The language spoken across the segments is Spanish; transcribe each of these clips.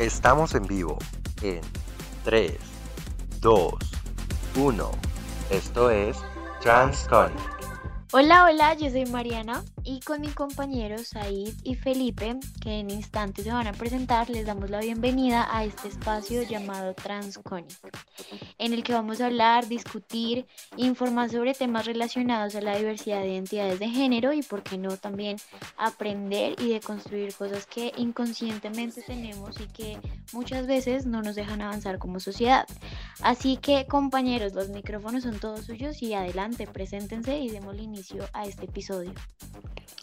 Estamos en vivo en 3, 2, 1. Esto es TransCon. Hola, hola, yo soy Mariana y con mis compañeros Said y Felipe, que en instantes se van a presentar, les damos la bienvenida a este espacio llamado Transconic, en el que vamos a hablar, discutir, informar sobre temas relacionados a la diversidad de identidades de género y, por qué no, también aprender y deconstruir cosas que inconscientemente tenemos y que muchas veces no nos dejan avanzar como sociedad. Así que, compañeros, los micrófonos son todos suyos y adelante, preséntense y demos inicio a este episodio.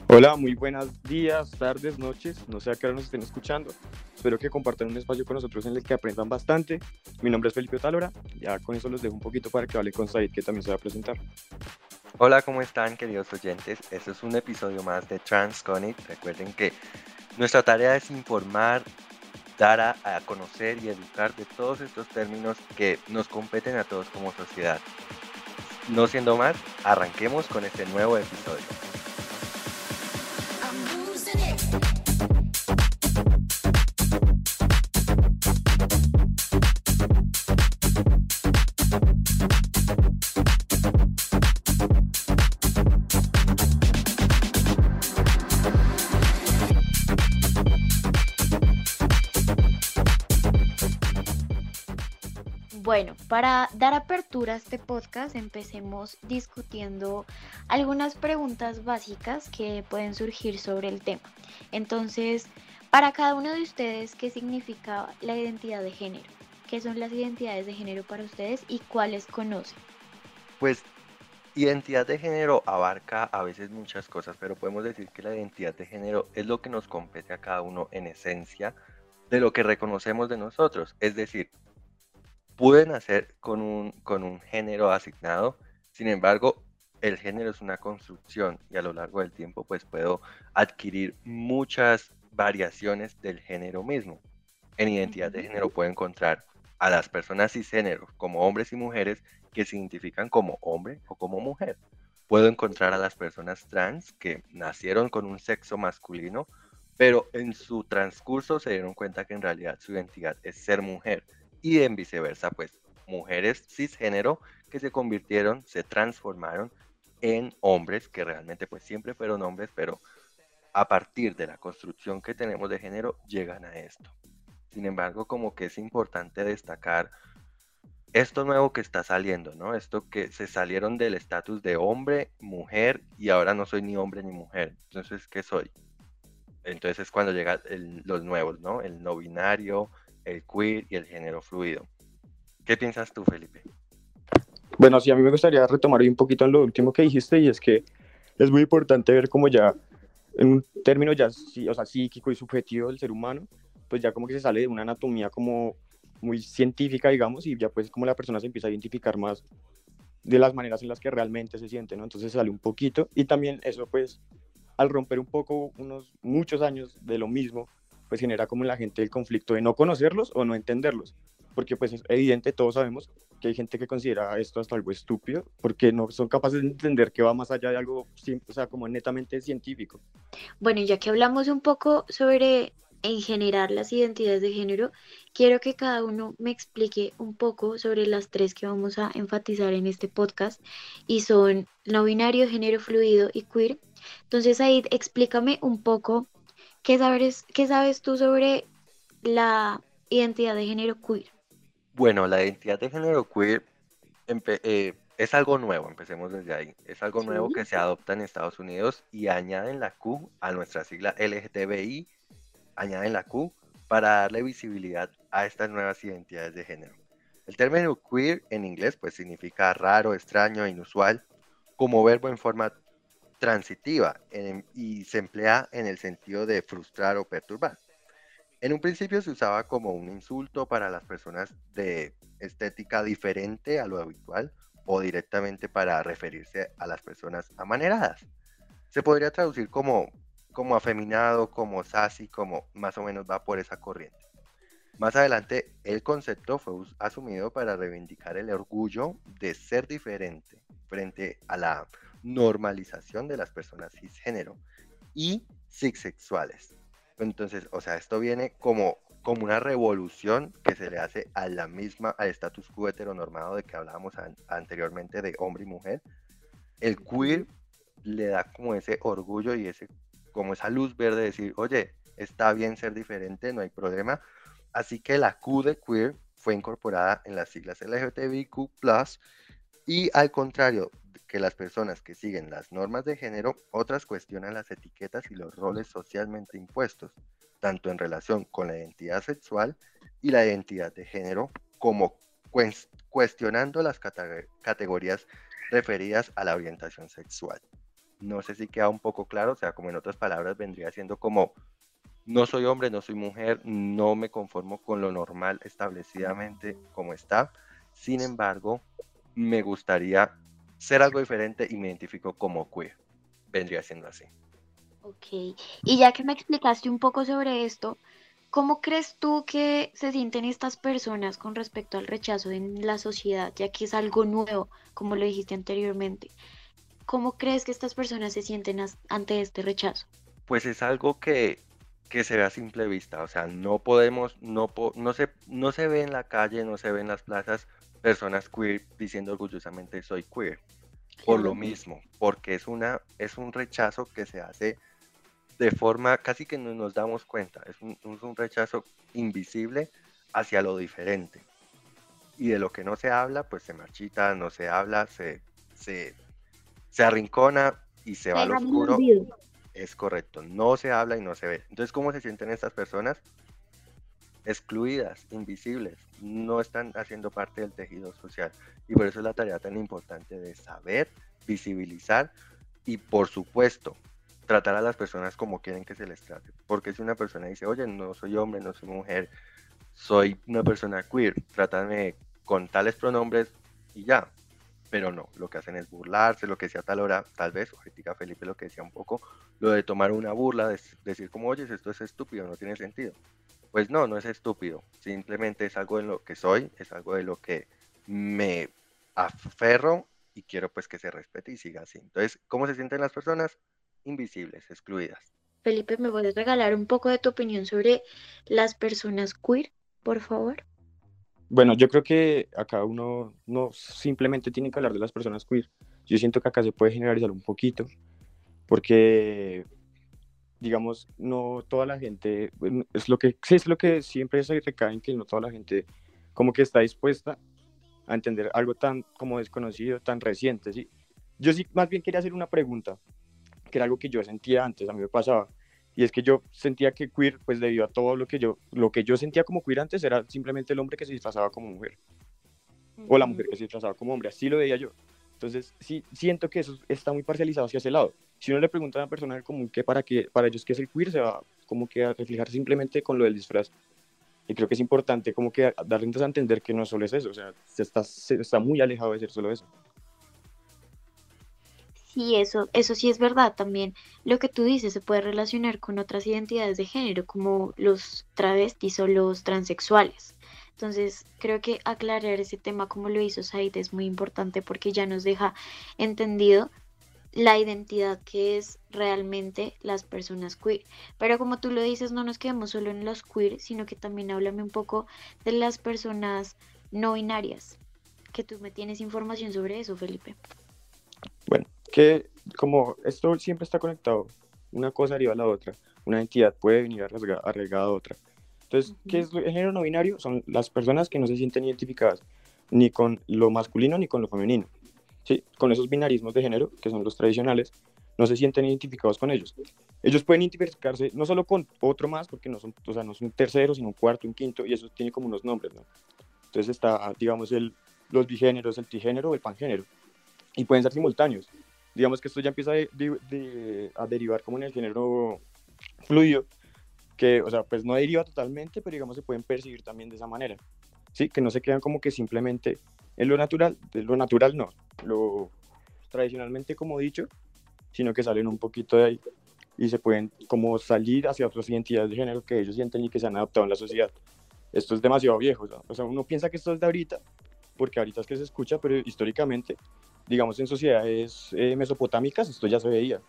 Hola, muy buenos días, tardes, noches, no sé a qué hora nos estén escuchando. Espero que compartan un espacio con nosotros en el que aprendan bastante. Mi nombre es Felipe Talora, ya con eso los dejo un poquito para que hable con Said, que también se va a presentar. Hola, ¿cómo están queridos oyentes? Este es un episodio más de Transconic. Recuerden que nuestra tarea es informar, dar a, a conocer y educar de todos estos términos que nos competen a todos como sociedad. No siendo más, arranquemos con este nuevo episodio. Para dar apertura a este podcast, empecemos discutiendo algunas preguntas básicas que pueden surgir sobre el tema. Entonces, para cada uno de ustedes, ¿qué significa la identidad de género? ¿Qué son las identidades de género para ustedes y cuáles conocen? Pues identidad de género abarca a veces muchas cosas, pero podemos decir que la identidad de género es lo que nos compete a cada uno en esencia de lo que reconocemos de nosotros. Es decir, pude nacer con un, con un género asignado, sin embargo, el género es una construcción y a lo largo del tiempo pues puedo adquirir muchas variaciones del género mismo. En identidad de género puedo encontrar a las personas cisgéneros como hombres y mujeres que se identifican como hombre o como mujer. Puedo encontrar a las personas trans que nacieron con un sexo masculino, pero en su transcurso se dieron cuenta que en realidad su identidad es ser mujer y en viceversa, pues mujeres cisgénero que se convirtieron, se transformaron en hombres que realmente pues siempre fueron hombres, pero a partir de la construcción que tenemos de género llegan a esto. Sin embargo, como que es importante destacar esto nuevo que está saliendo, ¿no? Esto que se salieron del estatus de hombre, mujer y ahora no soy ni hombre ni mujer. Entonces, ¿qué soy? Entonces es cuando llegan los nuevos, ¿no? El no binario, el queer y el género fluido. ¿Qué piensas tú, Felipe? Bueno, sí, a mí me gustaría retomar un poquito en lo último que dijiste y es que es muy importante ver cómo ya, en un término ya, o sea, psíquico y subjetivo del ser humano, pues ya como que se sale de una anatomía como muy científica, digamos, y ya pues como la persona se empieza a identificar más de las maneras en las que realmente se siente, ¿no? Entonces sale un poquito y también eso pues al romper un poco unos muchos años de lo mismo, pues genera como en la gente el conflicto de no conocerlos o no entenderlos. Porque pues es evidente, todos sabemos que hay gente que considera esto hasta algo estúpido, porque no son capaces de entender que va más allá de algo, o sea, como netamente científico. Bueno, ya que hablamos un poco sobre en general las identidades de género, quiero que cada uno me explique un poco sobre las tres que vamos a enfatizar en este podcast y son no binario, género fluido y queer. Entonces, Aid, explícame un poco ¿Qué sabes, ¿Qué sabes tú sobre la identidad de género queer? Bueno, la identidad de género queer eh, es algo nuevo, empecemos desde ahí. Es algo nuevo que se adopta en Estados Unidos y añaden la Q a nuestra sigla LGTBI, añaden la Q para darle visibilidad a estas nuevas identidades de género. El término queer en inglés pues significa raro, extraño, inusual, como verbo en forma transitiva y se emplea en el sentido de frustrar o perturbar. En un principio se usaba como un insulto para las personas de estética diferente a lo habitual o directamente para referirse a las personas amaneradas. Se podría traducir como, como afeminado, como sassy, como más o menos va por esa corriente. Más adelante, el concepto fue asumido para reivindicar el orgullo de ser diferente frente a la normalización de las personas cisgénero y cisexuales. Entonces, o sea, esto viene como, como una revolución que se le hace a la misma, al status quo heteronormado de que hablábamos anteriormente de hombre y mujer. El queer le da como ese orgullo y ese, como esa luz verde de decir, oye, está bien ser diferente, no hay problema. Así que la Q de queer fue incorporada en las siglas LGTBIQ+, y al contrario que las personas que siguen las normas de género, otras cuestionan las etiquetas y los roles socialmente impuestos, tanto en relación con la identidad sexual y la identidad de género, como cuestionando las categorías referidas a la orientación sexual. No sé si queda un poco claro, o sea, como en otras palabras vendría siendo como no soy hombre, no soy mujer, no me conformo con lo normal establecidamente como está. Sin embargo, me gustaría ser algo diferente y me identifico como queer. Vendría siendo así. Ok, y ya que me explicaste un poco sobre esto, ¿cómo crees tú que se sienten estas personas con respecto al rechazo en la sociedad, ya que es algo nuevo, como lo dijiste anteriormente? ¿Cómo crees que estas personas se sienten ante este rechazo? Pues es algo que, que se ve a simple vista, o sea, no podemos, no, no, se, no se ve en la calle, no se ve en las plazas personas queer diciendo orgullosamente soy queer. Por lo mismo, porque es, una, es un rechazo que se hace de forma casi que no nos damos cuenta, es un, es un rechazo invisible hacia lo diferente. Y de lo que no se habla, pues se marchita, no se habla, se, se, se arrincona y se va al oscuro. Es correcto, no se habla y no se ve. Entonces, ¿cómo se sienten estas personas? Excluidas, invisibles, no están haciendo parte del tejido social. Y por eso es la tarea tan importante de saber, visibilizar y por supuesto tratar a las personas como quieren que se les trate. Porque si una persona dice, oye, no soy hombre, no soy mujer, soy una persona queer, trátame con tales pronombres y ya. Pero no, lo que hacen es burlarse, lo que decía tal hora, tal vez, ahorita Felipe lo que decía un poco, lo de tomar una burla, de decir como, oye, esto es estúpido, no tiene sentido. Pues no, no es estúpido, simplemente es algo en lo que soy, es algo de lo que me aferro y quiero pues que se respete y siga así. Entonces, ¿cómo se sienten las personas? Invisibles, excluidas. Felipe, ¿me puedes regalar un poco de tu opinión sobre las personas queer, por favor? Bueno, yo creo que acá uno no simplemente tiene que hablar de las personas queer. Yo siento que acá se puede generalizar un poquito, porque digamos, no toda la gente, es lo que, sí, es lo que siempre se recae en que no toda la gente como que está dispuesta a entender algo tan como desconocido, tan reciente, ¿sí? Yo sí, más bien quería hacer una pregunta, que era algo que yo sentía antes, a mí me pasaba, y es que yo sentía que queer, pues debido a todo lo que yo, lo que yo sentía como queer antes, era simplemente el hombre que se disfrazaba como mujer, o la mujer que se disfrazaba como hombre, así lo veía yo. Entonces, sí, siento que eso está muy parcializado hacia ese lado. Si uno le pregunta a una persona común que para, que, para ellos qué es el queer, se va como que a reflejar simplemente con lo del disfraz. Y creo que es importante como que darle a entender que no solo es eso, o sea, se está, se está muy alejado de ser solo eso. Sí, eso, eso sí es verdad también. Lo que tú dices se puede relacionar con otras identidades de género, como los travestis o los transexuales. Entonces, creo que aclarar ese tema como lo hizo Said es muy importante porque ya nos deja entendido la identidad que es realmente las personas queer. Pero como tú lo dices, no nos quedamos solo en los queer, sino que también háblame un poco de las personas no binarias, que tú me tienes información sobre eso, Felipe. Bueno, que como esto siempre está conectado, una cosa arriba a la otra, una entidad puede venir arraigada a otra. Entonces, ¿qué es el género no binario? Son las personas que no se sienten identificadas ni con lo masculino ni con lo femenino. ¿sí? Con esos binarismos de género, que son los tradicionales, no se sienten identificados con ellos. Ellos pueden identificarse no solo con otro más, porque no son, o sea, no son un tercero, sino un cuarto, un quinto, y eso tiene como unos nombres, ¿no? Entonces está, digamos, el, los bigéneros, el trigénero o el pangénero. Y pueden ser simultáneos. Digamos que esto ya empieza a derivar como en el género fluido, que, o sea, pues no deriva totalmente, pero digamos se pueden percibir también de esa manera, ¿sí? Que no se quedan como que simplemente en lo natural, de lo natural no, lo tradicionalmente como dicho, sino que salen un poquito de ahí y se pueden como salir hacia otras identidades de género que ellos sienten y que se han adaptado en la sociedad. Esto es demasiado viejo, o sea, uno piensa que esto es de ahorita, porque ahorita es que se escucha, pero históricamente, digamos en sociedades eh, mesopotámicas, esto ya se veía.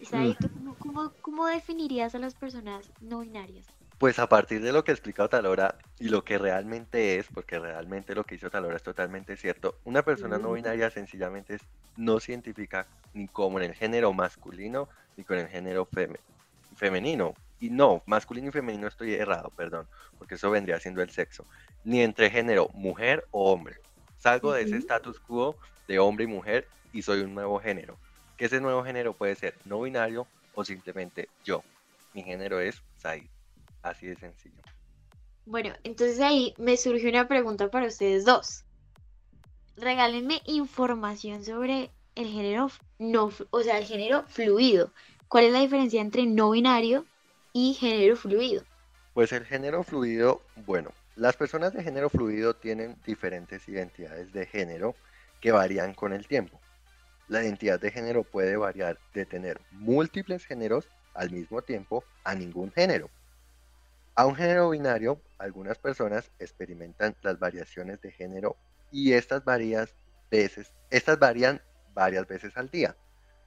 Mm. ¿cómo, cómo, definirías a las personas no binarias? Pues a partir de lo que explica Otalora y lo que realmente es, porque realmente lo que hizo Otalora es totalmente cierto, una persona no binaria sencillamente no se identifica ni como en el género masculino ni con el género femenino. Y no, masculino y femenino estoy errado, perdón, porque eso vendría siendo el sexo. Ni entre género mujer o hombre. Salgo de ese status quo de hombre y mujer y soy un nuevo género. Que ese nuevo género puede ser no binario o simplemente yo. Mi género es Said. Así de sencillo. Bueno, entonces ahí me surge una pregunta para ustedes dos. Regálenme información sobre el género no, o sea, el género fluido. ¿Cuál es la diferencia entre no binario y género fluido? Pues el género fluido, bueno, las personas de género fluido tienen diferentes identidades de género que varían con el tiempo. La identidad de género puede variar de tener múltiples géneros al mismo tiempo a ningún género. A un género binario, algunas personas experimentan las variaciones de género y estas, varían varias veces al día,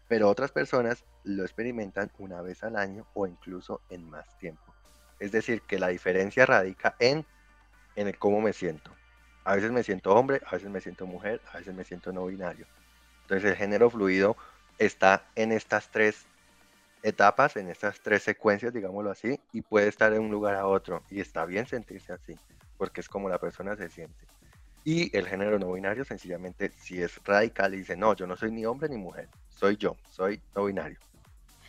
pero otras personas lo experimentan una vez al año o incluso en más tiempo. Es decir, que la diferencia radica en, en el cómo me siento. A veces me siento hombre, a veces me siento mujer, a veces me siento no binario. Entonces el género fluido está en estas tres etapas, en estas tres secuencias, digámoslo así, y puede estar de un lugar a otro. Y está bien sentirse así, porque es como la persona se siente. Y el género no binario, sencillamente, si es radical y dice, no, yo no soy ni hombre ni mujer, soy yo, soy no binario.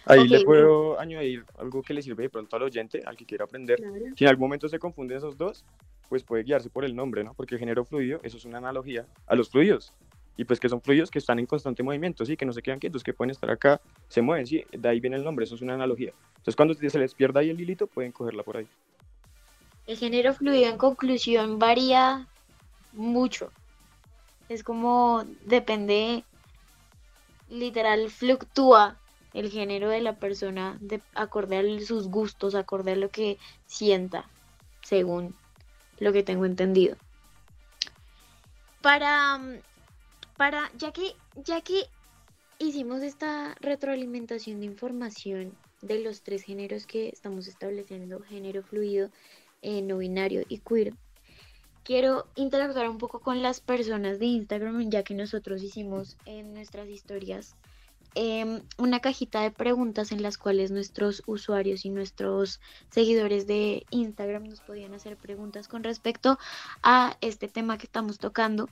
Ahí le puedo añadir algo que le sirve de pronto al oyente, al que quiera aprender. Si en algún momento se confunden esos dos, pues puede guiarse por el nombre, ¿no? Porque el género fluido, eso es una analogía a los fluidos y pues que son fluidos que están en constante movimiento, ¿sí? Que no se quedan quietos, que pueden estar acá, se mueven, ¿sí? De ahí viene el nombre, eso es una analogía. Entonces cuando se les pierda ahí el hilito, pueden cogerla por ahí. El género fluido en conclusión varía mucho. Es como depende, literal, fluctúa el género de la persona de, acorde a sus gustos, acorde a lo que sienta, según lo que tengo entendido. Para para, ya que, ya que hicimos esta retroalimentación de información de los tres géneros que estamos estableciendo, género fluido, eh, no binario y queer, quiero interactuar un poco con las personas de Instagram, ya que nosotros hicimos en nuestras historias Em, una cajita de preguntas en las cuales nuestros usuarios y nuestros seguidores de Instagram nos podían hacer preguntas con respecto a este tema que estamos tocando.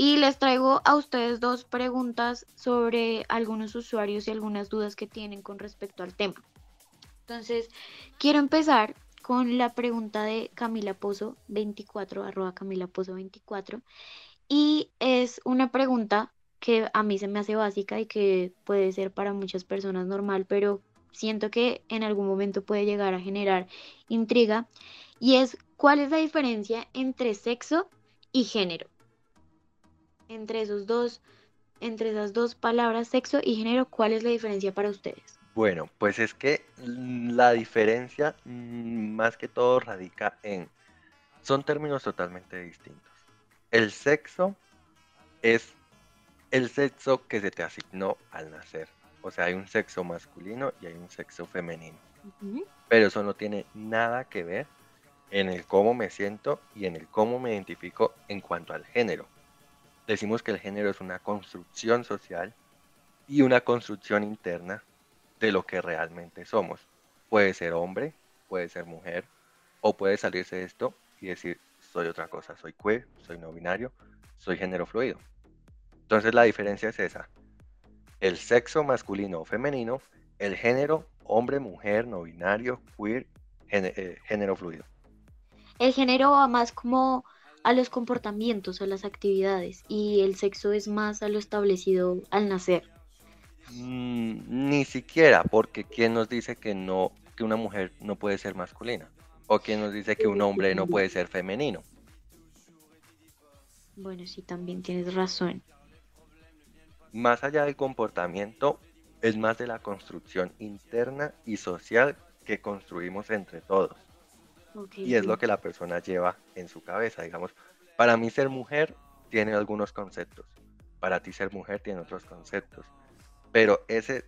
Y les traigo a ustedes dos preguntas sobre algunos usuarios y algunas dudas que tienen con respecto al tema. Entonces, quiero empezar con la pregunta de Camila Pozo 24, arroba Camila Pozo 24. Y es una pregunta que a mí se me hace básica y que puede ser para muchas personas normal, pero siento que en algún momento puede llegar a generar intriga, y es cuál es la diferencia entre sexo y género. Entre esos dos, entre esas dos palabras, sexo y género, ¿cuál es la diferencia para ustedes? Bueno, pues es que la diferencia mm, más que todo radica en, son términos totalmente distintos. El sexo es el sexo que se te asignó al nacer. O sea, hay un sexo masculino y hay un sexo femenino. Pero eso no tiene nada que ver en el cómo me siento y en el cómo me identifico en cuanto al género. Decimos que el género es una construcción social y una construcción interna de lo que realmente somos. Puede ser hombre, puede ser mujer, o puede salirse de esto y decir, soy otra cosa, soy queer, soy no binario, soy género fluido. Entonces la diferencia es esa. El sexo masculino o femenino, el género hombre, mujer, no binario, queer, eh, género, fluido. El género va más como a los comportamientos, a las actividades, y el sexo es más a lo establecido al nacer. Mm, ni siquiera, porque ¿quién nos dice que no, que una mujer no puede ser masculina? ¿O quién nos dice que un hombre no puede ser femenino? Bueno, sí, también tienes razón más allá del comportamiento, es más de la construcción interna y social que construimos entre todos. Y es lo que la persona lleva en su cabeza. Digamos, para mí ser mujer tiene algunos conceptos, para ti ser mujer tiene otros conceptos, pero ese,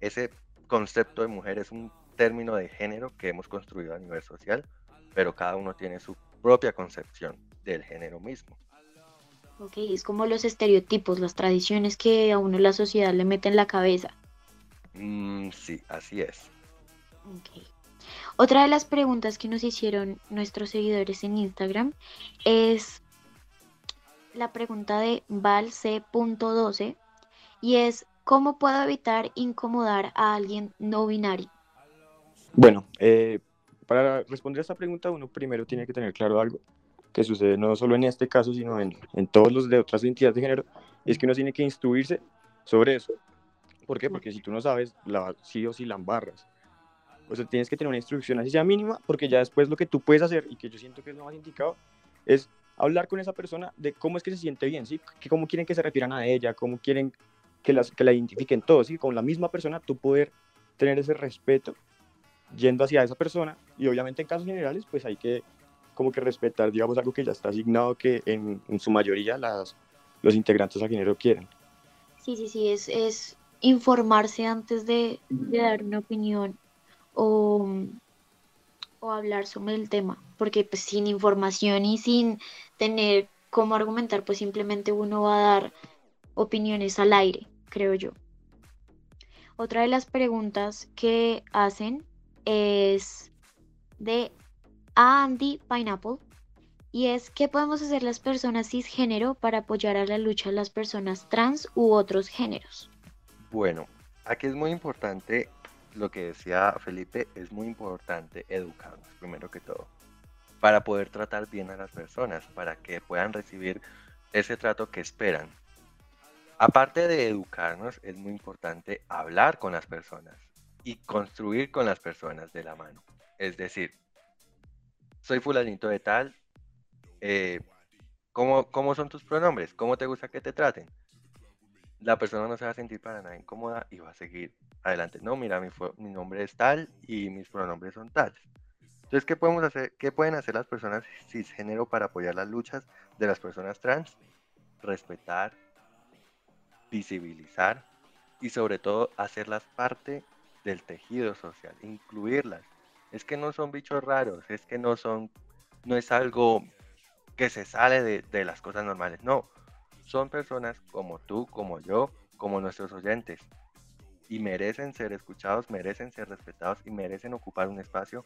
ese concepto de mujer es un término de género que hemos construido a nivel social, pero cada uno tiene su propia concepción del género mismo. Ok, es como los estereotipos, las tradiciones que a uno la sociedad le mete en la cabeza. Mm, sí, así es. Ok. Otra de las preguntas que nos hicieron nuestros seguidores en Instagram es la pregunta de valc.12 y es ¿cómo puedo evitar incomodar a alguien no binario? Bueno, eh, para responder a esta pregunta uno primero tiene que tener claro algo que sucede no solo en este caso, sino en, todos los de otras entidades de género, es que uno tiene que instruirse sobre eso. ¿Por qué? Porque si tú no sabes, la, sí o sí la embarras. O sea, tienes que tener una instrucción así sea mínima, porque ya después lo que tú puedes hacer, y que yo siento que es lo más indicado, es hablar con esa persona de cómo es que se siente bien, ¿sí? Que cómo quieren que se refieran a ella, cómo quieren que, las, que la identifiquen todos, ¿sí? Con la misma persona tú poder tener ese respeto yendo hacia esa persona, y obviamente en casos generales, pues hay que como que respetar, digamos, algo que ya está asignado que en, en su mayoría las, los integrantes a género quieren. Sí, sí, sí, es, es informarse antes de, de dar una opinión o, o, hablar sobre el tema, porque pues sin información y sin tener cómo argumentar, pues simplemente uno va a dar opiniones al aire, creo yo. Otra de las preguntas que hacen es de Andy Pineapple y es ¿qué podemos hacer las personas cisgénero para apoyar a la lucha de las personas trans u otros géneros? Bueno, aquí es muy importante lo que decía Felipe, es muy importante educarnos primero que todo para poder tratar bien a las personas, para que puedan recibir ese trato que esperan. Aparte de educarnos, es muy importante hablar con las personas y construir con las personas de la mano. Es decir, soy fulanito de tal, eh, ¿cómo, ¿cómo son tus pronombres? ¿Cómo te gusta que te traten? La persona no se va a sentir para nada incómoda y va a seguir adelante. No, mira, mi, mi nombre es tal y mis pronombres son tales. Entonces, ¿qué podemos hacer? ¿Qué pueden hacer las personas cisgénero para apoyar las luchas de las personas trans? Respetar, visibilizar y sobre todo hacerlas parte del tejido social, incluirlas es que no son bichos raros, es que no son, no es algo que se sale de, las cosas normales, no, son personas como tú, como yo, como nuestros oyentes, y merecen ser escuchados, merecen ser respetados y merecen ocupar un espacio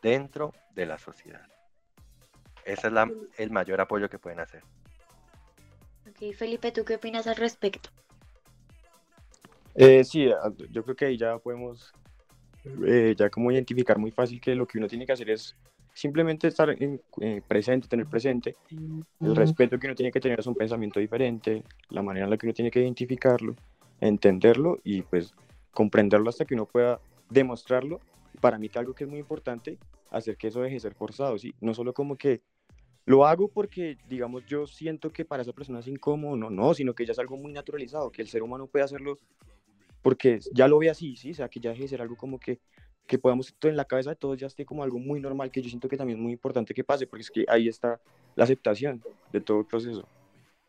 dentro de la sociedad. Ese es el mayor apoyo que pueden hacer. Ok, Felipe, ¿tú qué opinas al respecto? Eh, sí, yo creo que ahí ya podemos eh, ya como identificar muy fácil que lo que uno tiene que hacer es simplemente estar en, eh, presente, tener presente, el respeto que uno tiene que tener es un pensamiento diferente, la manera en la que uno tiene que identificarlo, entenderlo y pues comprenderlo hasta que uno pueda demostrarlo. Para mí que algo que es muy importante, hacer que eso deje de ser forzado, ¿sí? No solo como que lo hago porque, digamos, yo siento que para esa persona es incómodo, no, no, sino que ya es algo muy naturalizado, que el ser humano puede hacerlo porque ya lo ve así, ¿sí? O sea, que ya deje de ser algo como que, que podamos, en la cabeza de todos ya esté como algo muy normal, que yo siento que también es muy importante que pase, porque es que ahí está la aceptación de todo el proceso.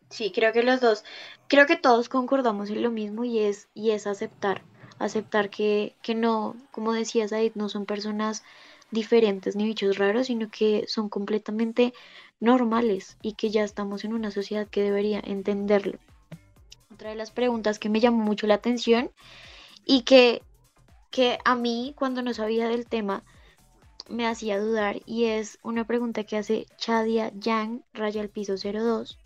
Sí, creo que los dos, creo que todos concordamos en lo mismo y es, y es aceptar, aceptar que, que no, como decías ahí, no son personas diferentes ni bichos raros, sino que son completamente normales y que ya estamos en una sociedad que debería entenderlo. Otra de las preguntas que me llamó mucho la atención y que, que a mí cuando no sabía del tema me hacía dudar y es una pregunta que hace Chadia Yang, raya al piso 02,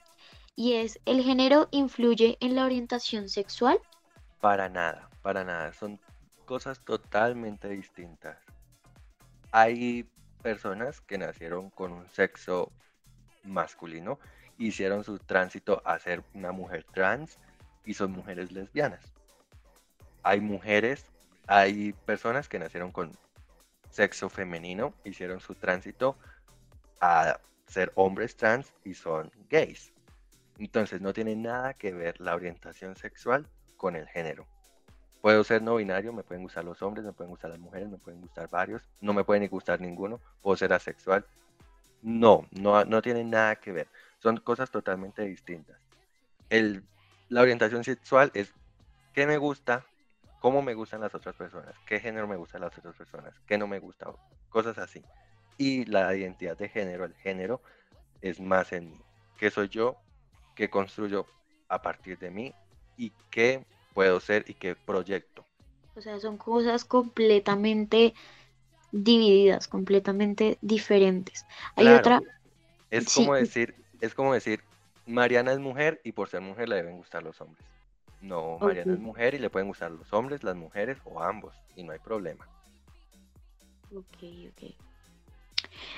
y es, ¿el género influye en la orientación sexual? Para nada, para nada, son cosas totalmente distintas. Hay personas que nacieron con un sexo masculino, hicieron su tránsito a ser una mujer trans y son mujeres lesbianas. Hay mujeres, hay personas que nacieron con sexo femenino, hicieron su tránsito a ser hombres trans y son gays. Entonces no tiene nada que ver la orientación sexual con el género. Puedo ser no binario, me pueden gustar los hombres, me pueden gustar las mujeres, me pueden gustar varios, no me pueden gustar ninguno, puedo ser asexual. No, no, no tiene nada que ver. Son cosas totalmente distintas. La orientación sexual es qué me gusta, cómo me gustan las otras personas, qué género me gustan las otras personas, qué no me gusta, cosas así. Y la identidad de género, el género, es más en mí. ¿Qué soy yo? ¿Qué construyo a partir de mí? ¿Y qué puedo ser y qué proyecto? O sea, son cosas completamente divididas, completamente diferentes. Hay otra... Es como decir, es como decir, Mariana es mujer y por ser mujer le deben gustar los hombres. No, Mariana es mujer y le pueden gustar los hombres, las mujeres o ambos y no hay problema. Ok, ok.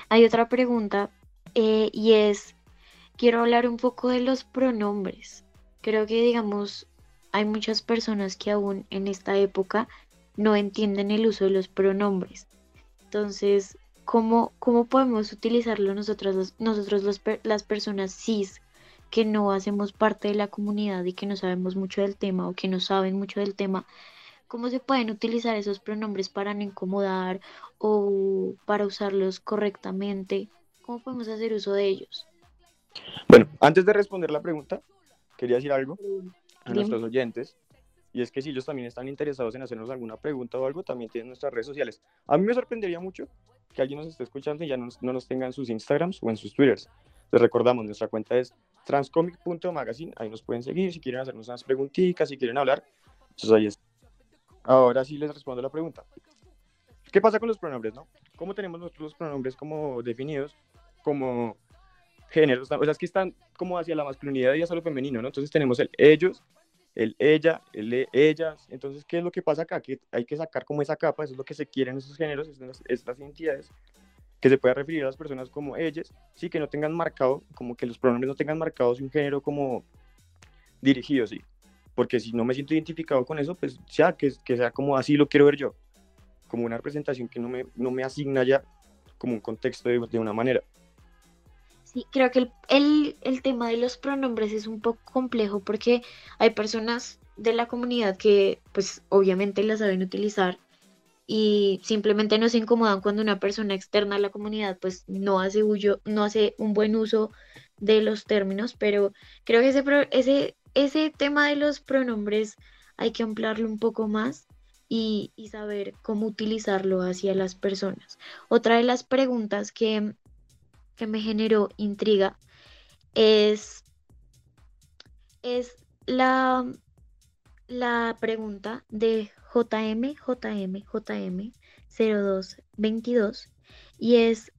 Hay otra pregunta eh, y es, quiero hablar un poco de los pronombres. Creo que, digamos, hay muchas personas que aún en esta época no entienden el uso de los pronombres. Entonces, ¿cómo, cómo podemos utilizarlo nosotros, nosotros las personas cis que no hacemos parte de la comunidad y que no sabemos mucho del tema o que no saben mucho del tema? ¿Cómo se pueden utilizar esos pronombres para no incomodar o para usarlos correctamente? ¿Cómo podemos hacer uso de ellos? Bueno, antes de responder la pregunta, quería decir algo a nuestros oyentes. Y es que si ellos también están interesados en hacernos alguna pregunta o algo, también tienen nuestras redes sociales. A mí me sorprendería mucho que alguien nos esté escuchando y ya no, no nos tenga en sus Instagrams o en sus Twitters. Les recordamos, nuestra cuenta es transcomic.magazine. Ahí nos pueden seguir si quieren hacernos unas preguntitas, si quieren hablar. Entonces ahí es. Ahora sí les respondo la pregunta. ¿Qué pasa con los pronombres, no? ¿Cómo tenemos nosotros los pronombres como definidos como géneros? O sea, es que están como hacia la masculinidad y hacia lo femenino, ¿no? Entonces tenemos el ellos, el ella, el e, ellas. Entonces, ¿qué es lo que pasa acá? Que hay que sacar como esa capa, eso es lo que se quiere en esos géneros, estas identidades, que se pueda referir a las personas como ellas, sí, que no tengan marcado, como que los pronombres no tengan marcados un género como dirigido, sí. Porque si no me siento identificado con eso, pues ya, que, que sea como así lo quiero ver yo como una representación que no me, no me asigna ya como un contexto de, de una manera. Sí, creo que el, el, el, tema de los pronombres es un poco complejo porque hay personas de la comunidad que pues obviamente la saben utilizar y simplemente no se incomodan cuando una persona externa a la comunidad pues no hace, no hace un buen uso de los términos, pero creo que ese, ese, ese tema de los pronombres hay que ampliarlo un poco más y, saber cómo utilizarlo hacia las personas. Otra de las preguntas que, me generó intriga es, es la, la pregunta de JM, JM, JM 0222 y es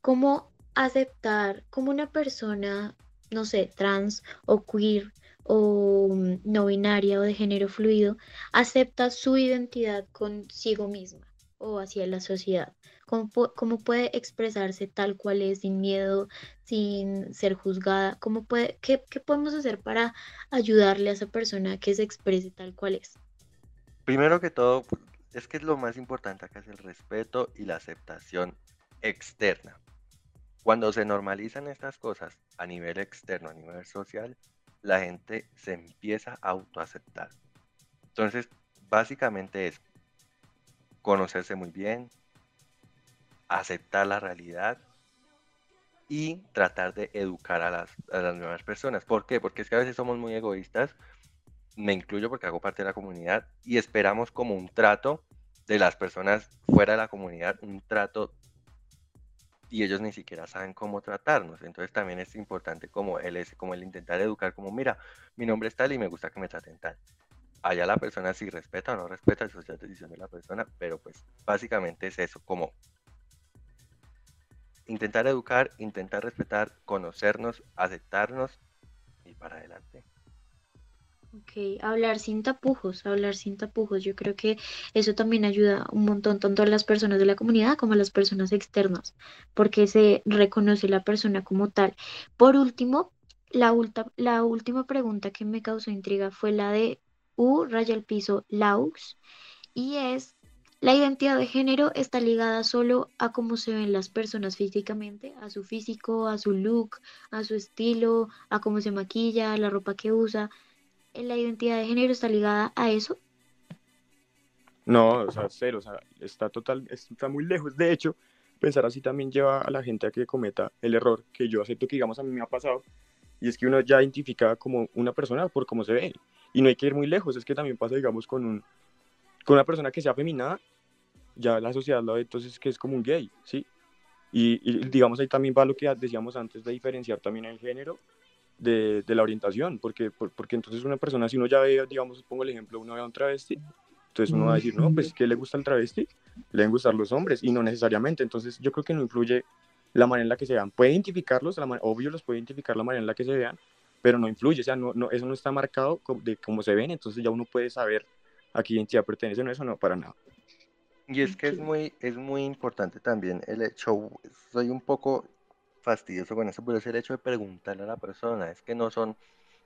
cómo aceptar como una persona, no sé, trans o queer o mm, no binaria o de género fluido acepta su identidad consigo misma o hacia la sociedad. ¿Cómo, puede expresarse tal cual es, sin miedo, sin ser juzgada? ¿Cómo puede, qué, qué podemos hacer para ayudarle a esa persona que se exprese tal cual es? Primero que todo, es que es lo más importante acá es el respeto y la aceptación externa. Cuando se normalizan estas cosas a nivel externo, a nivel social, la gente se empieza a autoaceptar. Entonces, básicamente es conocerse muy bien, aceptar la realidad y tratar de educar a las, nuevas personas. ¿Por qué? Porque es que a veces somos muy egoístas, me incluyo porque hago parte de la comunidad y esperamos como un trato de las personas fuera de la comunidad, un trato y ellos ni siquiera saben cómo tratarnos. Entonces también es importante como el, como el intentar educar, como mira, mi nombre es tal y me gusta que me traten tal. Allá la persona si respeta o no respeta, eso ya es decisión de la persona, pero pues básicamente es eso, como intentar educar, intentar respetar, conocernos, aceptarnos y para adelante. Ok, hablar sin tapujos, hablar sin tapujos. Yo creo que eso también ayuda un montón, tanto a las personas de la comunidad como a las personas externas, porque se reconoce la persona como tal. Por último, la, la última pregunta que me causó intriga fue la de U, raya al piso, Laux, y es, ¿la identidad de género está ligada solo a cómo se ven las personas físicamente, a su físico, a su look, a su estilo, a cómo se maquilla, la ropa que usa? La identidad de género está ligada a eso? No, o sea, cero, o sea, está total, está muy lejos. De hecho, pensar así también lleva a la gente a que cometa el error que yo acepto que, digamos, a mí me ha pasado, y es que uno ya identifica como una persona por cómo se ve, y no hay que ir muy lejos, es que también pasa, digamos, con un, con una persona que sea feminada, ya la sociedad lo ve entonces que es como un gay, ¿sí? Y, y, digamos ahí también va lo que decíamos antes de diferenciar también el género de, de la orientación, porque, porque entonces una persona, si uno ya ve, digamos, pongo el ejemplo, uno ve a un travesti, entonces uno va a decir, no, pues que le gusta el travesti, le deben gustar los hombres, y no necesariamente, entonces yo creo que no influye la manera en la que se vean, puede identificarlos, la obvio los puede identificar la manera en la que se vean, pero no influye, o sea, no, no, eso no está marcado de cómo se ven, entonces ya uno puede saber a qué identidad pertenece, no, eso no, para nada. Y es que es muy, es muy importante también el hecho, soy un poco fastidioso con eso, pero es el hecho de preguntarle a la persona, es que no son,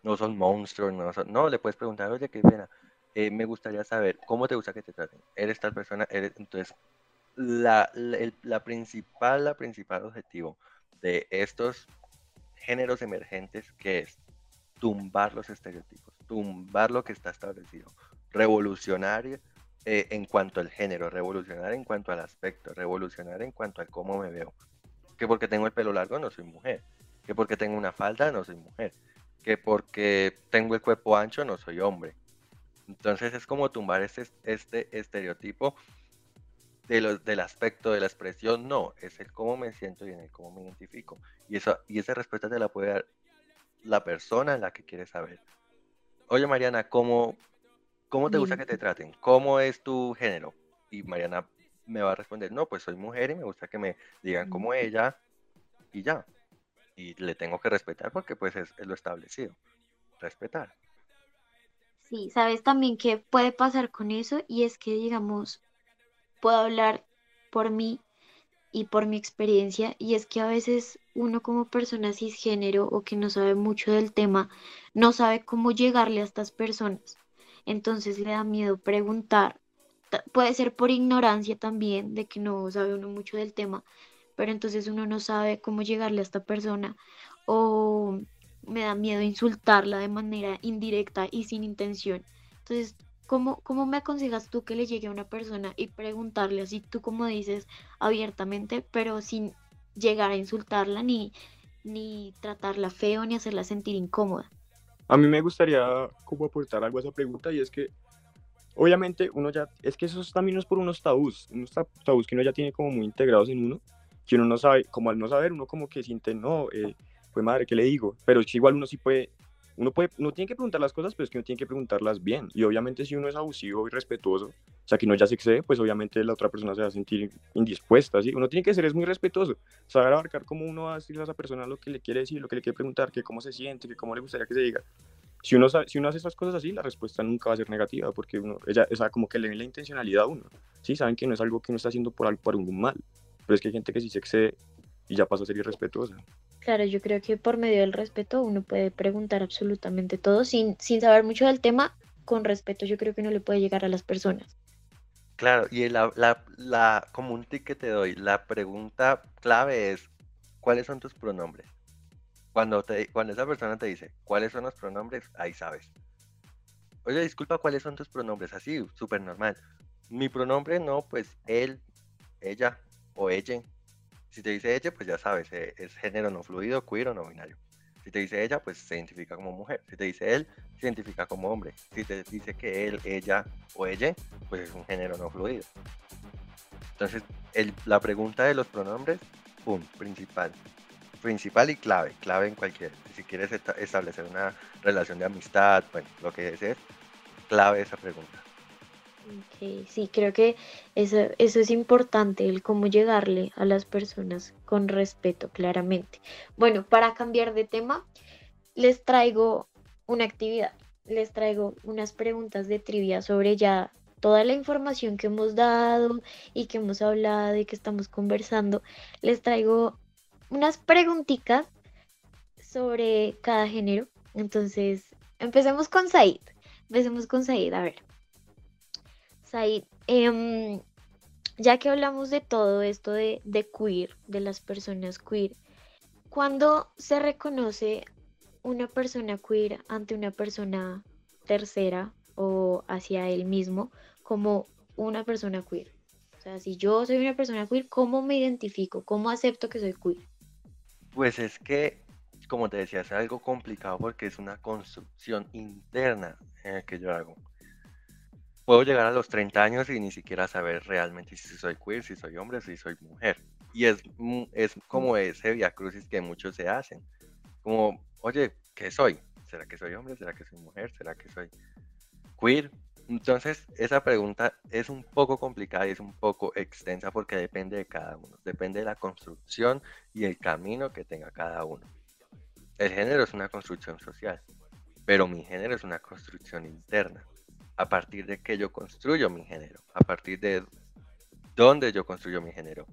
no son monstruos, no, no le puedes preguntar, oye, qué pena, eh, me gustaría saber cómo te gusta que te traten, eres tal persona, eres, entonces, la, la, principal, la principal objetivo de estos géneros emergentes, que es tumbar los estereotipos, tumbar lo que está establecido, revolucionar eh, en cuanto al género, revolucionar en cuanto al aspecto, revolucionar en cuanto a cómo me veo. Que porque tengo el pelo largo no soy mujer, que porque tengo una falda no soy mujer, que porque tengo el cuerpo ancho no soy hombre. Entonces es como tumbar este, este estereotipo de lo, del aspecto, de la expresión, no, es el cómo me siento y en el cómo me identifico. Y, eso, y esa respuesta te la puede dar la persona en la que quieres saber. Oye Mariana, ¿cómo, ¿Cómo te gusta que te traten? ¿Cómo es tu género? Y Mariana me va a responder, no, pues soy mujer y me gusta que me digan como ella y ya. Y le tengo que respetar porque pues es, lo establecido. Respetar. Sí, sabes también qué puede pasar con eso y es que, digamos, puedo hablar por mí y por mi experiencia y es que a veces uno como persona cisgénero o que no sabe mucho del tema no sabe cómo llegarle a estas personas entonces le da miedo preguntar. Puede ser por ignorancia también, de que no sabe uno mucho del tema, pero entonces uno no sabe cómo llegarle a esta persona o me da miedo insultarla de manera indirecta y sin intención. Entonces, ¿cómo, ¿cómo me aconsejas tú que le llegue a una persona y preguntarle así, tú como dices, abiertamente, pero sin llegar a insultarla ni, ni tratarla feo ni hacerla sentir incómoda? A mí me gustaría como aportar algo a esa pregunta y es que obviamente uno ya, es que esos también es por unos tabús, unos tabús que uno ya tiene como muy integrados en uno, que uno no sabe, como al no saber, uno como que siente, no, eh, pues madre, ¿qué le digo? Pero es que igual uno sí puede uno puede, no tiene que preguntar las cosas, pero es que uno tiene que preguntarlas bien. Y obviamente si uno es abusivo y respetuoso, o sea, que no ya se excede, pues obviamente la otra persona se va a sentir indispuesta, ¿sí? Uno tiene que ser es muy respetuoso, saber abarcar cómo uno va a decirle a esa persona lo que le quiere decir, lo que le quiere preguntar, que cómo se siente, que cómo le gustaría que se diga. Si uno, si uno hace esas cosas así, la respuesta nunca va a ser negativa, porque uno, ella, o sea, como que le ven la intencionalidad a uno, ¿sí? Saben que no es algo que uno está haciendo por, por algún mal, pero es que hay gente que sí se excede y ya pasa a ser irrespetuosa. Claro, yo creo que por medio del respeto uno puede preguntar absolutamente todo sin, sin saber mucho del tema. Con respeto yo creo que no le puede llegar a las personas. Claro, y la, la, la, como un tic que te doy, la pregunta clave es, ¿cuáles son tus pronombres? Cuando, esa persona te dice, ¿cuáles son los pronombres? Ahí sabes. Oye, disculpa, ¿cuáles son tus pronombres? Así, súper normal. Mi pronombre no, pues él, ella o ella. Si te dice ella, pues ya sabes, eh, es género no fluido, queer o no binario. Si te dice ella, pues se identifica como mujer. Si te dice él, se identifica como hombre. Si te dice que él, ella o ella, pues es un género no fluido. Entonces, la pregunta de los pronombres, pum, principal. Principal y clave, clave en cualquier. Si quieres establecer una relación de amistad, bueno, lo que es, clave esa pregunta. Okay, sí, creo que eso, eso es importante, el cómo llegarle a las personas con respeto, claramente. Bueno, para cambiar de tema, les traigo una actividad, les traigo unas preguntas de trivia sobre ya toda la información que hemos dado y que hemos hablado y que estamos conversando. Les traigo unas preguntitas sobre cada género. Entonces, empecemos con Said. Empecemos con Said, a ver. Em, ya que hablamos de todo esto de, queer, de las personas queer, ¿cuándo se reconoce una persona queer ante una persona tercera o hacia él mismo como una persona queer? O sea, si yo soy una persona queer, ¿cómo me identifico? ¿Cómo acepto que soy queer? Pues es que, como te decía, es algo complicado porque es una construcción interna en que yo hago. puedo llegar a los 30 años y ni siquiera saber realmente si soy queer, si soy hombre, si soy mujer. Y es, es como ese via crucis que muchos se hacen. Como, oye, ¿qué soy? ¿Será que soy hombre? ¿Será que soy mujer? ¿Será que soy queer? Entonces, esa pregunta es un poco complicada y es un poco extensa porque depende de cada uno, depende de la construcción y el camino que tenga cada uno. El género es una construcción social, pero mi género es una construcción interna. A partir de que yo construyo mi género, a partir de dónde yo construyo mi género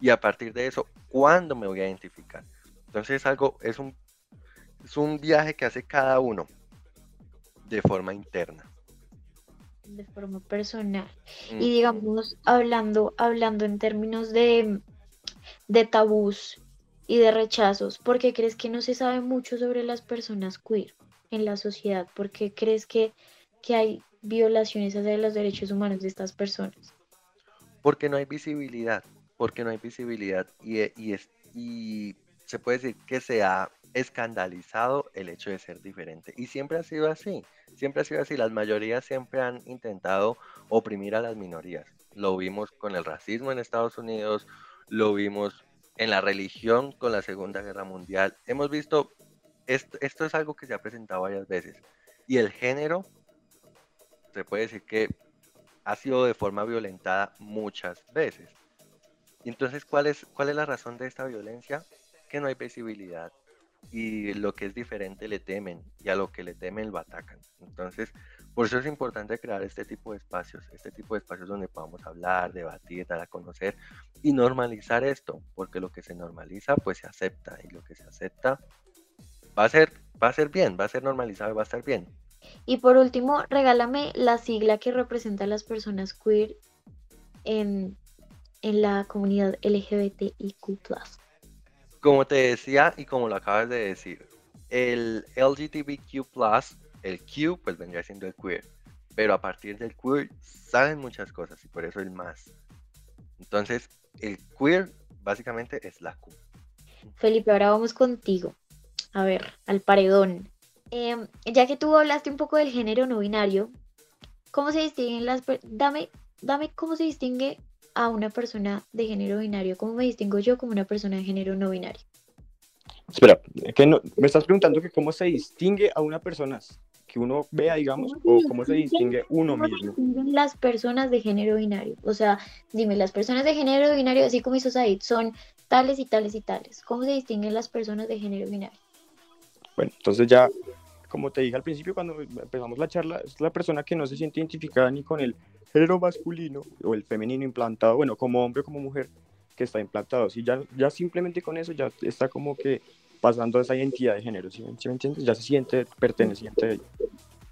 y a partir de eso, cuándo me voy a identificar. Entonces, es algo, es un, es un viaje que hace cada uno de forma interna de forma personal. Y digamos, hablando, hablando en términos de, de tabús y de rechazos, ¿por qué crees que no se sabe mucho sobre las personas queer en la sociedad? ¿Por qué crees que, que hay violaciones hacia los derechos humanos de estas personas? Porque no hay visibilidad, porque no hay visibilidad y, y, es, y se puede decir que se ha escandalizado el hecho de ser diferente. Y siempre ha sido así, siempre ha sido así. Las mayorías siempre han intentado oprimir a las minorías. Lo vimos con el racismo en Estados Unidos, lo vimos en la religión con la Segunda Guerra Mundial. Hemos visto, esto, esto es algo que se ha presentado varias veces. Y el género, se puede decir que ha sido de forma violentada muchas veces. Entonces, ¿cuál es, ¿cuál es la razón de esta violencia? Que no hay visibilidad, y lo que es diferente le temen y a lo que le temen lo atacan. Entonces, por eso es importante crear este tipo de espacios, este tipo de espacios donde podamos hablar, debatir, dar a conocer y normalizar esto, porque lo que se normaliza pues se acepta y lo que se acepta va a ser va a ser bien, va a ser normalizado va a estar bien. Y por último, regálame la sigla que representa a las personas queer en, en la comunidad LGBTIQ+ como te decía y como lo acabas de decir, el LGBTQ, el Q, pues vendría siendo el queer. Pero a partir del queer salen muchas cosas y por eso el más. Entonces, el queer básicamente es la Q. Felipe, ahora vamos contigo. A ver, al paredón. Em, ya que tú hablaste un poco del género no binario, ¿cómo se distinguen las... Dame, dame cómo se distingue a una persona de género binario? ¿Cómo me distingo yo como una persona de género no binario? Espera, que no, me estás preguntando que cómo se distingue a una persona que uno vea, digamos, o cómo se distingue uno mismo. las personas de género binario? O sea, dime, las personas de género binario, así como hizo Said, son tales y tales y tales. ¿Cómo se distinguen las personas de género binario? Bueno, entonces ya, como te dije al principio cuando empezamos la charla, es la persona que no se siente identificada ni con el género masculino o el femenino implantado, bueno, como hombre o como mujer que está implantado. Si ya, ya simplemente con eso ya está como que pasando esa identidad de género, ¿sí, me entiendes? Ya se siente perteneciente a ello.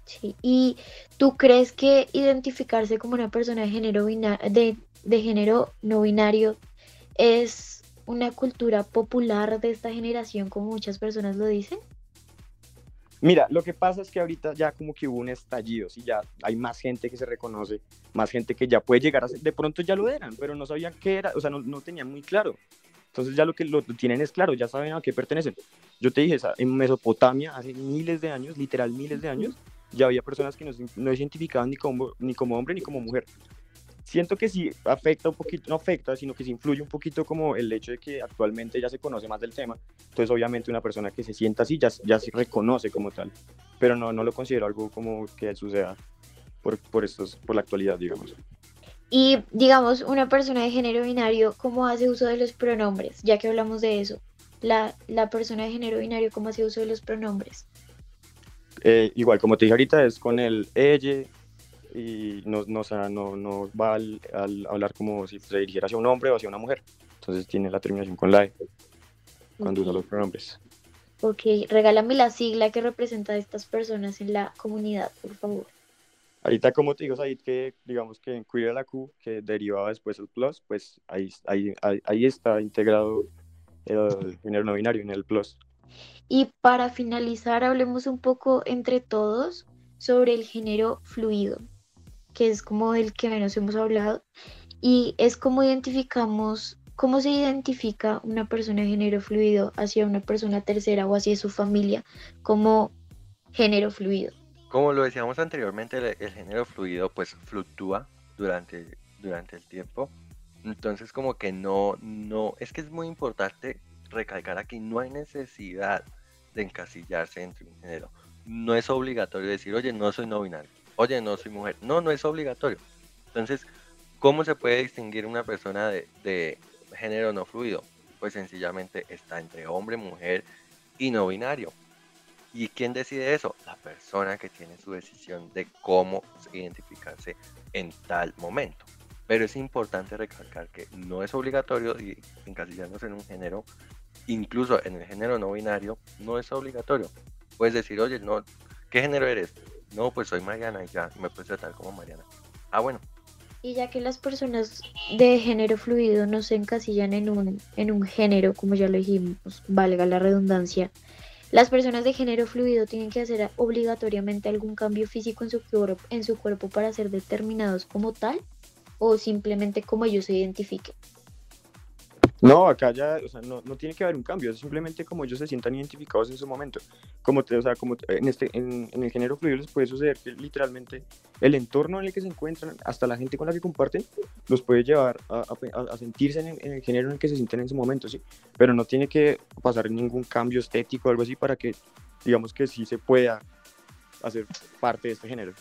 Sí, y tú crees que identificarse como una persona de género, de, de género no binario es una cultura popular de esta generación, como muchas personas lo dicen? Mira, lo que pasa es que ahorita ya como que hubo un estallido, ¿sí? ya hay más gente que se reconoce, más gente que ya puede llegar a ser, de pronto ya lo eran, pero no sabían qué era, o sea, no, no tenían muy claro. Entonces ya lo que lo tienen es claro, ya saben a qué pertenecen. Yo te dije, en Mesopotamia, hace miles de años, literal miles de años, ya había personas que no, no identificaban ni como, ni como hombre ni como mujer siento que sí afecta un poquito, no afecta, sino que sí influye un poquito como el hecho de que actualmente ya se conoce más del tema. Entonces, obviamente, una persona que se sienta así ya, ya se reconoce como tal. Pero no, no lo considero algo como que suceda por, por, estos, por la actualidad, digamos. Y digamos, una persona de género binario, ¿cómo hace uso de los pronombres? Ya que hablamos de eso. La, la persona de género binario, ¿cómo hace uso de los pronombres? Eh, igual, como te dije ahorita, es con el ella, y no, no, no, no va al, hablar como si se dirigiera hacia un hombre o hacia una mujer. Entonces tiene la terminación con la E cuando usa los pronombres. Ok, regálame la sigla que representa a estas personas en la comunidad, por favor. Ahorita, como te digo, Said, que digamos que en Queer la Q, que derivaba después el plus, pues ahí, ahí, ahí, está integrado el género no binario en el plus. Y para finalizar, hablemos un poco entre todos sobre el género fluido que es como el que menos hemos hablado, y es como identificamos, cómo se identifica una persona de género fluido hacia una persona tercera o hacia su familia como género fluido. Como lo decíamos anteriormente, el, el género fluido pues fluctúa durante, durante el tiempo. Entonces como que no, no, es que es muy importante recalcar aquí, no hay necesidad de encasillarse entre un género. No es obligatorio decir, oye, no soy no binario, oye, no soy mujer. No, no es obligatorio. Entonces, ¿cómo se puede distinguir una persona de, género no fluido? Pues sencillamente está entre hombre, mujer y no binario. ¿Y quién decide eso? La persona que tiene su decisión de cómo identificarse en tal momento. Pero es importante recalcar que no es obligatorio y encasillarnos en un género, incluso en el género no binario, no es obligatorio. Puedes decir, oye, no, ¿qué género eres? No, pues soy Mariana y ya me puedes tratar como Mariana. Ah, bueno. Y ya que las personas de género fluido no se encasillan en un, en un género, como ya lo dijimos, valga la redundancia, las personas de género fluido tienen que hacer obligatoriamente algún cambio físico en su, cuerpo, en su cuerpo para ser determinados como tal o simplemente como ellos se identifiquen. No, acá ya, o sea, no, no tiene que haber un cambio, es simplemente como ellos se sientan identificados en su momento. Como te, o sea, como en, este, en, en, el género fluido les puede suceder que literalmente el entorno en el que se encuentran, hasta la gente con la que comparten, los puede llevar a, a, a sentirse en en el, género en el que se sienten en su momento, ¿sí? Pero no tiene que pasar ningún cambio estético o algo así para que, digamos que sí se pueda hacer parte de este género.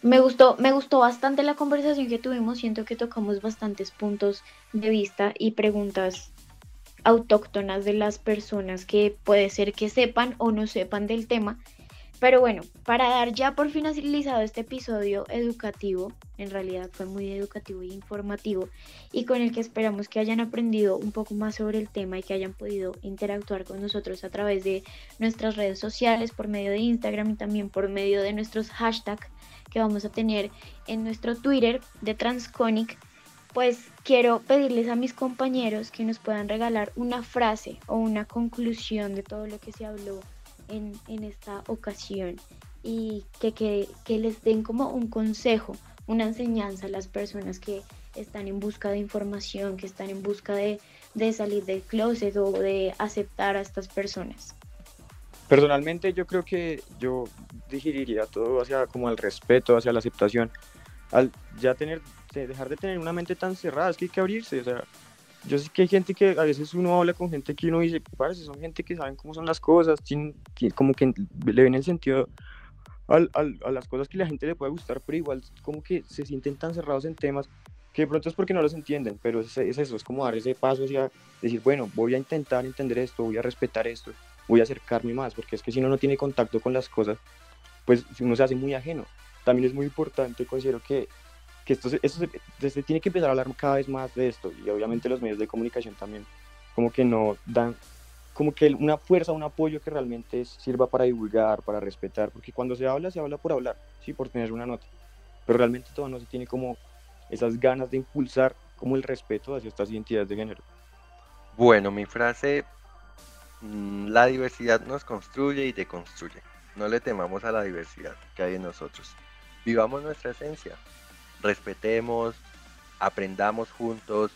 Me gustó, me gustó bastante la conversación que tuvimos, siento que tocamos bastantes puntos de vista y preguntas autóctonas de las personas que puede ser que sepan o no sepan del tema. Pero bueno, para dar ya por finalizado este episodio educativo, en realidad fue muy educativo y informativo, y con el que esperamos que hayan aprendido un poco más sobre el tema y que hayan podido interactuar con nosotros a través de nuestras redes sociales, por medio de Instagram y también por medio de nuestros hashtags que vamos a tener en nuestro Twitter de Transconic, pues quiero pedirles a mis compañeros que nos puedan regalar una frase o una conclusión de todo lo que se habló en, esta ocasión y que, les den como un consejo, una enseñanza a las personas que están en busca de información, que están en busca de, de salir del closet o de aceptar a estas personas. Personalmente yo creo que yo dirigiría todo hacia como el respeto, hacia la aceptación. Al ya tener, dejar de tener una mente tan cerrada, es que hay que abrirse. O sea, yo sé que hay gente que a veces uno habla con gente que uno dice, parece, son gente que saben cómo son las cosas, como que le ven el sentido al, al, a las cosas que la gente le puede gustar, pero igual como que se sienten tan cerrados en temas que de pronto es porque no los entienden, pero es, es eso, es como dar ese paso hacia decir, bueno, voy a intentar entender esto, voy a respetar esto voy a acercarme más, porque es que si uno no tiene contacto con las cosas, pues uno se hace muy ajeno. También es muy importante, considero que, que esto, se, tiene que empezar a hablar cada vez más de esto, y obviamente los medios de comunicación también, como que no dan, como que una fuerza, un apoyo que realmente sirva para divulgar, para respetar, porque cuando se habla, se habla por hablar, sí, por tener una nota, pero realmente todo no se tiene como esas ganas de impulsar como el respeto hacia estas identidades de género. Bueno, mi frase Mm, la diversidad nos construye y deconstruye. No le temamos a la diversidad que hay en nosotros. Vivamos nuestra esencia. Respetemos, aprendamos juntos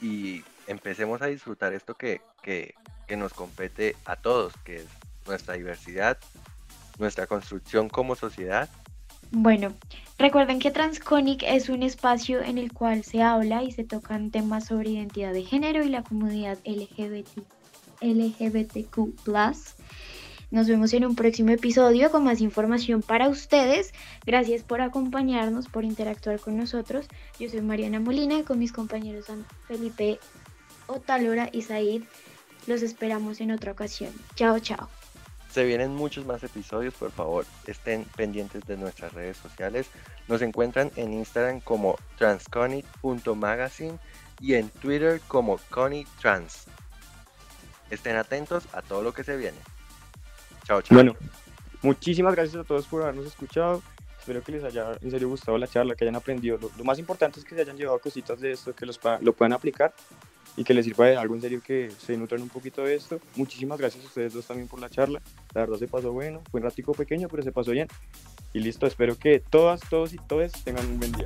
y empecemos a disfrutar esto que, que, que nos compete a todos, que es nuestra diversidad, nuestra construcción como sociedad bueno, recuerden que Transconic es un espacio en el cual se habla y se tocan temas sobre identidad de género y la comunidad LGBT LGBTQ. Nos vemos en un próximo episodio con más información para ustedes. Gracias por acompañarnos, por interactuar con nosotros. Yo soy Mariana Molina y con mis compañeros Felipe Otalora y Said. Los esperamos en otra ocasión. Chao, chao. Se vienen muchos más episodios, por favor, estén pendientes de nuestras redes sociales. Nos encuentran en Instagram como transconic.magazine y en Twitter como conitrans. Estén atentos a todo lo que se viene. Bueno, muchísimas gracias a todos por habernos escuchado. Espero que les haya en serio gustado la charla, que hayan aprendido. Lo, más importante es que se hayan llevado cositas de esto, que los, lo puedan aplicar y que les sirva de algo en serio que se nutran un poquito de esto. Muchísimas gracias a ustedes dos también por la charla. La verdad se pasó bueno, fue un ratico pequeño, pero se pasó bien. Y listo, espero que todas, todos y todas tengan un buen día.